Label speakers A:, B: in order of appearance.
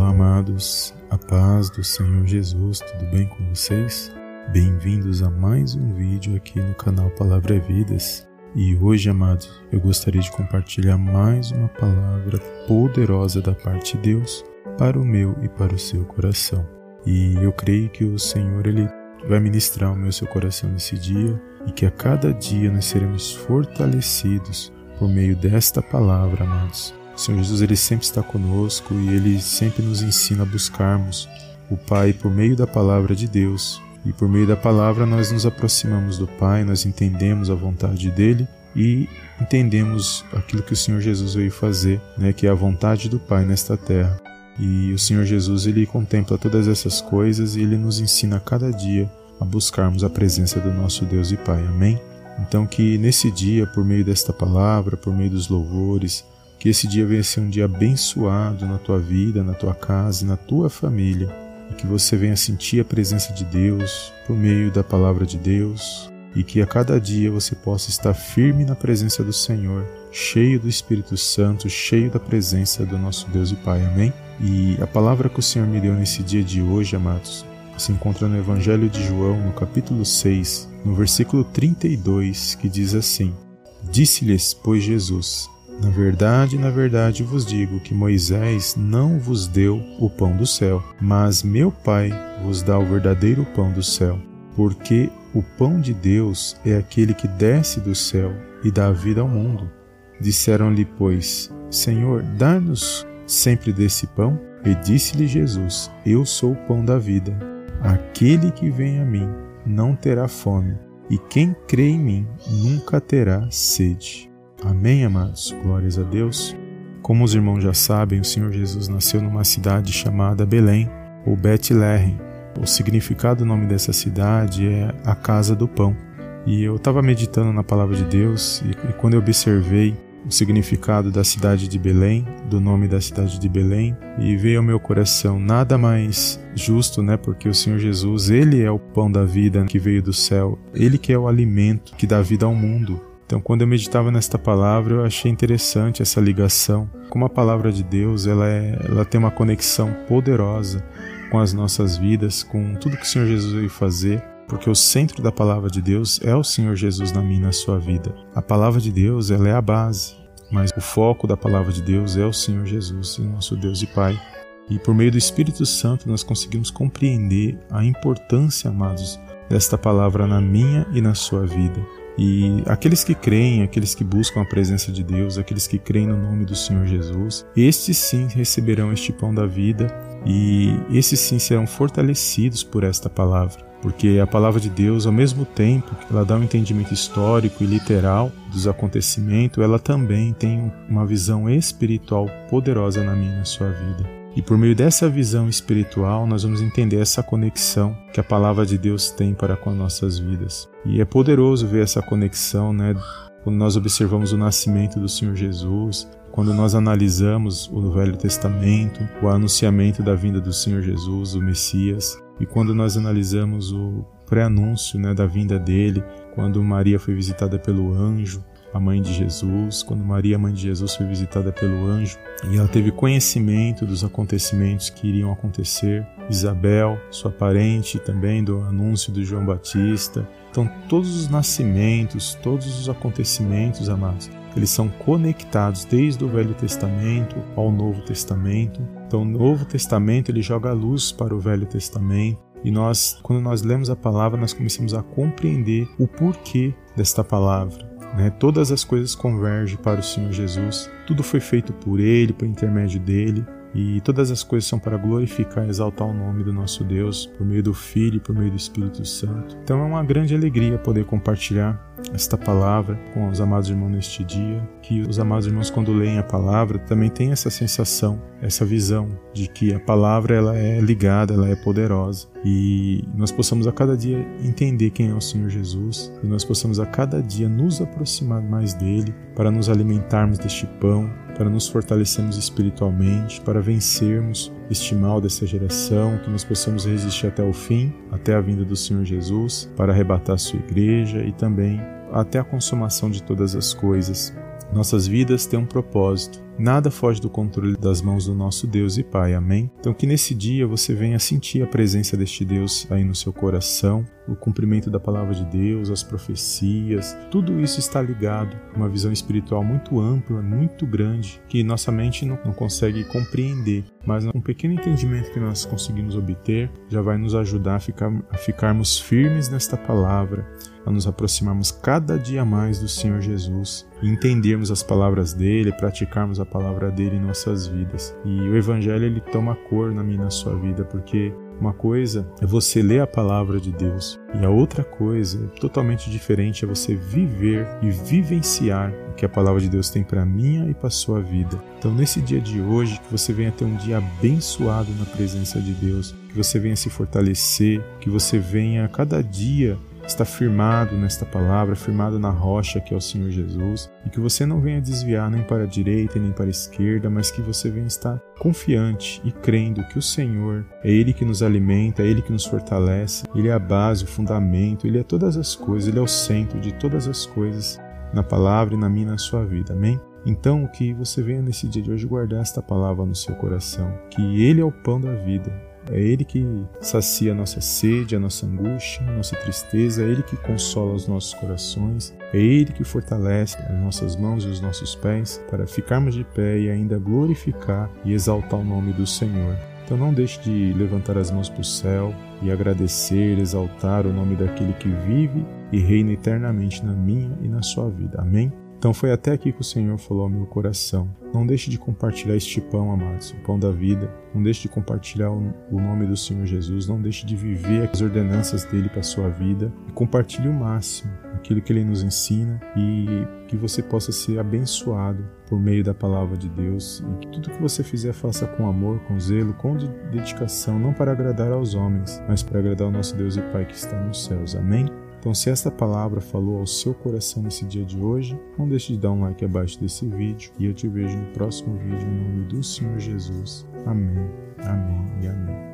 A: Olá, amados, a paz do Senhor Jesus, tudo bem com vocês? Bem-vindos a mais um vídeo aqui no canal Palavra Vidas. E hoje, amados, eu gostaria de compartilhar mais uma palavra poderosa da parte de Deus para o meu e para o seu coração. E eu creio que o Senhor ele vai ministrar o meu e seu coração nesse dia e que a cada dia nós seremos fortalecidos por meio desta palavra, amados o Senhor Jesus ele sempre está conosco e ele sempre nos ensina a buscarmos o Pai por meio da palavra de Deus. E por meio da palavra nós nos aproximamos do Pai, nós entendemos a vontade dele e entendemos aquilo que o Senhor Jesus veio fazer, né, que é a vontade do Pai nesta terra. E o Senhor Jesus ele contempla todas essas coisas e ele nos ensina a cada dia a buscarmos a presença do nosso Deus e Pai. Amém? Então que nesse dia, por meio desta palavra, por meio dos louvores, que esse dia venha ser um dia abençoado na tua vida, na tua casa e na tua família. E que você venha sentir a presença de Deus por meio da palavra de Deus. E que a cada dia você possa estar firme na presença do Senhor, cheio do Espírito Santo, cheio da presença do nosso Deus e Pai. Amém? E a palavra que o Senhor me deu nesse dia de hoje, amados, se encontra no Evangelho de João, no capítulo 6, no versículo 32, que diz assim: Disse-lhes, pois, Jesus: na verdade, na verdade vos digo que Moisés não vos deu o pão do céu, mas meu Pai vos dá o verdadeiro pão do céu. Porque o pão de Deus é aquele que desce do céu e dá vida ao mundo. Disseram-lhe, pois, Senhor, dá-nos sempre desse pão? E disse-lhe Jesus: Eu sou o pão da vida. Aquele que vem a mim não terá fome, e quem crê em mim nunca terá sede. Amém, amados? Glórias a Deus. Como os irmãos já sabem, o Senhor Jesus nasceu numa cidade chamada Belém, ou Bethlehem. O significado do nome dessa cidade é a casa do pão. E eu estava meditando na palavra de Deus e, e quando eu observei o significado da cidade de Belém, do nome da cidade de Belém, e veio ao meu coração nada mais justo, né? Porque o Senhor Jesus, ele é o pão da vida que veio do céu, ele que é o alimento que dá vida ao mundo. Então, quando eu meditava nesta palavra, eu achei interessante essa ligação. Como a palavra de Deus, ela, é, ela tem uma conexão poderosa com as nossas vidas, com tudo que o Senhor Jesus veio fazer, porque o centro da palavra de Deus é o Senhor Jesus na minha e na sua vida. A palavra de Deus, ela é a base, mas o foco da palavra de Deus é o Senhor Jesus, o nosso Deus e Pai. E por meio do Espírito Santo nós conseguimos compreender a importância, amados, desta palavra na minha e na sua vida. E aqueles que creem, aqueles que buscam a presença de Deus, aqueles que creem no nome do Senhor Jesus, estes sim receberão este pão da vida e esses sim serão fortalecidos por esta palavra. Porque a palavra de Deus, ao mesmo tempo que ela dá um entendimento histórico e literal dos acontecimentos, ela também tem uma visão espiritual poderosa na minha e na sua vida. E por meio dessa visão espiritual, nós vamos entender essa conexão que a palavra de Deus tem para com as nossas vidas. E é poderoso ver essa conexão, né? Quando nós observamos o nascimento do Senhor Jesus, quando nós analisamos o Velho Testamento, o anunciamento da vinda do Senhor Jesus, o Messias, e quando nós analisamos o pré-anúncio né, da vinda dele, quando Maria foi visitada pelo anjo, a mãe de Jesus, quando Maria, mãe de Jesus, foi visitada pelo anjo e ela teve conhecimento dos acontecimentos que iriam acontecer. Isabel, sua parente, também do anúncio do João Batista. Então, todos os nascimentos, todos os acontecimentos, amados, eles são conectados desde o Velho Testamento ao Novo Testamento. Então, o Novo Testamento ele joga a luz para o Velho Testamento. E nós, quando nós lemos a palavra, nós começamos a compreender o porquê desta palavra. Né? Todas as coisas convergem para o Senhor Jesus. Tudo foi feito por Ele, por intermédio dele. E todas as coisas são para glorificar e exaltar o nome do nosso Deus, por meio do Filho e por meio do Espírito Santo. Então é uma grande alegria poder compartilhar esta palavra com os amados irmãos neste dia. Que os amados irmãos, quando leem a palavra, também têm essa sensação, essa visão de que a palavra ela é ligada, ela é poderosa e nós possamos a cada dia entender quem é o Senhor Jesus e nós possamos a cada dia nos aproximar mais dele para nos alimentarmos deste pão, para nos fortalecermos espiritualmente, para vencermos este mal dessa geração, que nós possamos resistir até o fim, até a vinda do Senhor Jesus, para arrebatar sua igreja e também até a consumação de todas as coisas. Nossas vidas têm um propósito, Nada foge do controle das mãos do nosso Deus e Pai. Amém? Então que nesse dia você venha sentir a presença deste Deus aí no seu coração, o cumprimento da palavra de Deus, as profecias, tudo isso está ligado a uma visão espiritual muito ampla, muito grande, que nossa mente não, não consegue compreender. Mas um pequeno entendimento que nós conseguimos obter já vai nos ajudar a, ficar, a ficarmos firmes nesta palavra, a nos aproximarmos cada dia mais do Senhor Jesus entendermos as palavras dele, praticarmos a palavra dele em nossas vidas. E o evangelho ele toma cor na minha na sua vida, porque uma coisa é você ler a palavra de Deus e a outra coisa, totalmente diferente, é você viver e vivenciar o que a palavra de Deus tem para minha e para sua vida. Então, nesse dia de hoje, que você venha ter um dia abençoado na presença de Deus, que você venha se fortalecer, que você venha cada dia está firmado nesta palavra, firmado na rocha que é o Senhor Jesus, e que você não venha desviar nem para a direita nem para a esquerda, mas que você venha estar confiante e crendo que o Senhor é Ele que nos alimenta, é Ele que nos fortalece, Ele é a base, o fundamento, Ele é todas as coisas, Ele é o centro de todas as coisas na palavra e na minha e na sua vida. Amém? Então, que você venha nesse dia de hoje guardar esta palavra no seu coração, que Ele é o pão da vida, é Ele que sacia a nossa sede, a nossa angústia, a nossa tristeza, é Ele que consola os nossos corações, é Ele que fortalece as nossas mãos e os nossos pés para ficarmos de pé e ainda glorificar e exaltar o nome do Senhor. Então não deixe de levantar as mãos para o céu e agradecer, exaltar o nome daquele que vive e reina eternamente na minha e na sua vida. Amém? Então foi até aqui que o Senhor falou ao meu coração. Não deixe de compartilhar este pão, amados, o pão da vida. Não deixe de compartilhar o nome do Senhor Jesus. Não deixe de viver as ordenanças dele para a sua vida. E compartilhe o máximo aquilo que ele nos ensina e que você possa ser abençoado por meio da palavra de Deus e que tudo que você fizer faça com amor, com zelo, com dedicação, não para agradar aos homens, mas para agradar ao nosso Deus e Pai que está nos céus. Amém? Então, se esta palavra falou ao seu coração nesse dia de hoje, não deixe de dar um like abaixo desse vídeo e eu te vejo no próximo vídeo em nome do Senhor Jesus. Amém, amém e amém.